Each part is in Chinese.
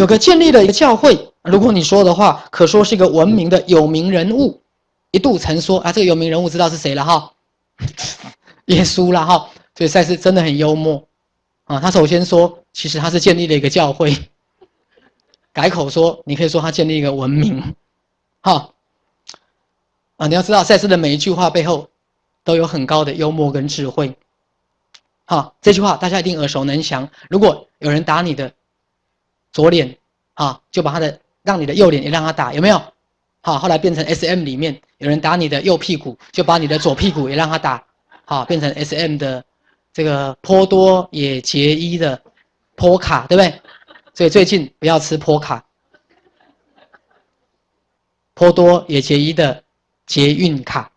有个建立了一个教会，如果你说的话，可说是一个文明的有名人物。一度曾说啊，这个有名人物知道是谁了哈？耶稣了哈。所以赛斯真的很幽默啊。他首先说，其实他是建立了一个教会，改口说，你可以说他建立一个文明，哈。啊，你要知道赛斯的每一句话背后都有很高的幽默跟智慧。好，这句话大家一定耳熟能详。如果有人打你的左脸，啊，就把他的让你的右脸也让他打，有没有？好，后来变成 S M 里面有人打你的右屁股，就把你的左屁股也让他打，好，变成 S M 的这个颇多也结衣的坡卡，对不对？所以最近不要吃坡卡，颇多也结衣的捷运卡。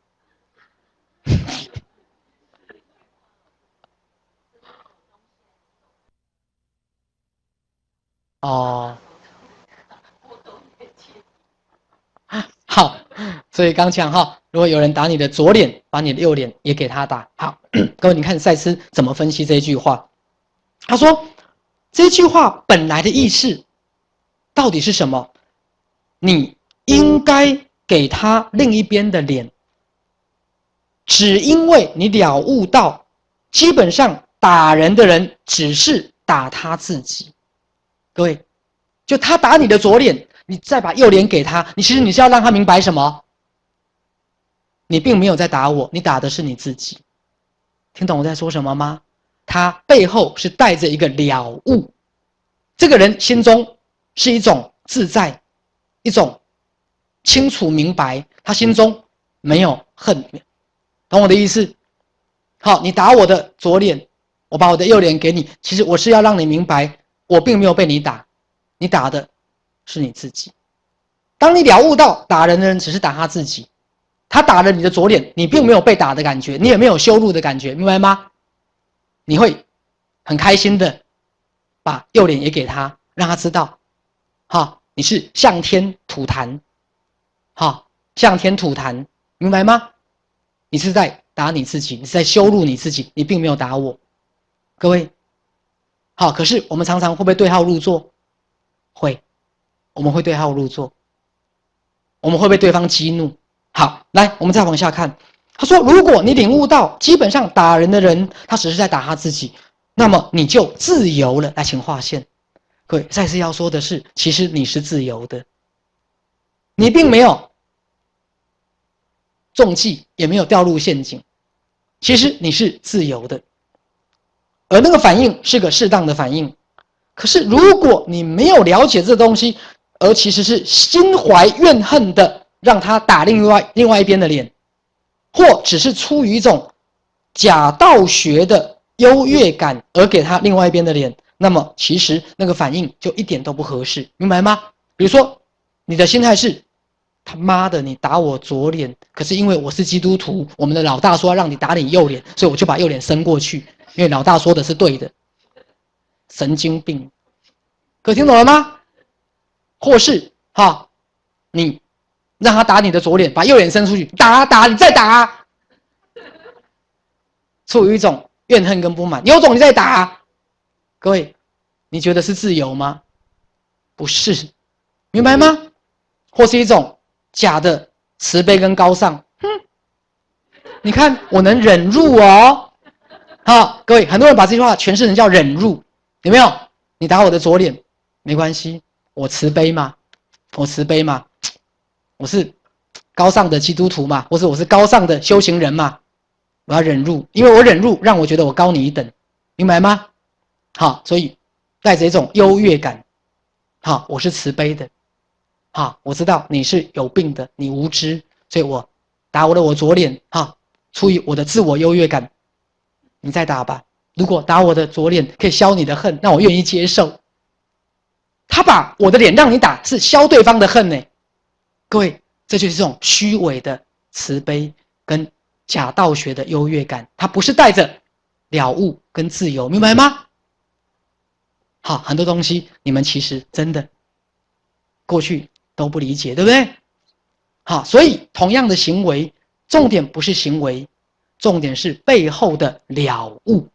哦。好，所以刚讲哈，如果有人打你的左脸，把你的右脸也给他打。好，各位，你看赛斯怎么分析这句话？他说，这句话本来的意思到底是什么？你应该给他另一边的脸，只因为你了悟到，基本上打人的人只是打他自己。各位，就他打你的左脸。你再把右脸给他，你其实你是要让他明白什么？你并没有在打我，你打的是你自己。听懂我在说什么吗？他背后是带着一个了悟，这个人心中是一种自在，一种清楚明白，他心中没有恨，懂我的意思？好，你打我的左脸，我把我的右脸给你，其实我是要让你明白，我并没有被你打，你打的。是你自己。当你了悟到打人的人只是打他自己，他打了你的左脸，你并没有被打的感觉，你也没有羞辱的感觉，明白吗？你会很开心的把右脸也给他，让他知道，哈，你是向天吐痰，哈，向天吐痰，明白吗？你是在打你自己，你是在羞辱你自己，你并没有打我。各位，好，可是我们常常会不会对号入座？会。我们会对号入座，我们会被对方激怒。好，来，我们再往下看。他说：“如果你领悟到，基本上打人的人他只是在打他自己，那么你就自由了。”来，请划线。各位，再次要说的是，其实你是自由的，你并没有中计，也没有掉入陷阱。其实你是自由的，而那个反应是个适当的反应。可是，如果你没有了解这东西，而其实是心怀怨恨的，让他打另外另外一边的脸，或只是出于一种假道学的优越感而给他另外一边的脸，那么其实那个反应就一点都不合适，明白吗？比如说，你的心态是他妈的你打我左脸，可是因为我是基督徒，我们的老大说要让你打你右脸，所以我就把右脸伸过去，因为老大说的是对的，神经病，可听懂了吗？或是哈，你让他打你的左脸，把右脸伸出去，打打你再打，出于一种怨恨跟不满，有种你再打，各位，你觉得是自由吗？不是，明白吗？或是一种假的慈悲跟高尚，哼，你看我能忍辱哦，好，各位，很多人把这句话诠释成叫忍辱，有没有？你打我的左脸，没关系。我慈悲嘛？我慈悲嘛？我是高尚的基督徒嘛，或是我是高尚的修行人嘛？我要忍辱，因为我忍辱让我觉得我高你一等，明白吗？好，所以带着一种优越感。好，我是慈悲的。好，我知道你是有病的，你无知，所以我打我的我左脸。哈，出于我的自我优越感，你再打吧。如果打我的左脸可以消你的恨，那我愿意接受。他把我的脸让你打，是消对方的恨呢。各位，这就是这种虚伪的慈悲跟假道学的优越感，他不是带着了悟跟自由，明白吗？好，很多东西你们其实真的过去都不理解，对不对？好，所以同样的行为，重点不是行为，重点是背后的了悟。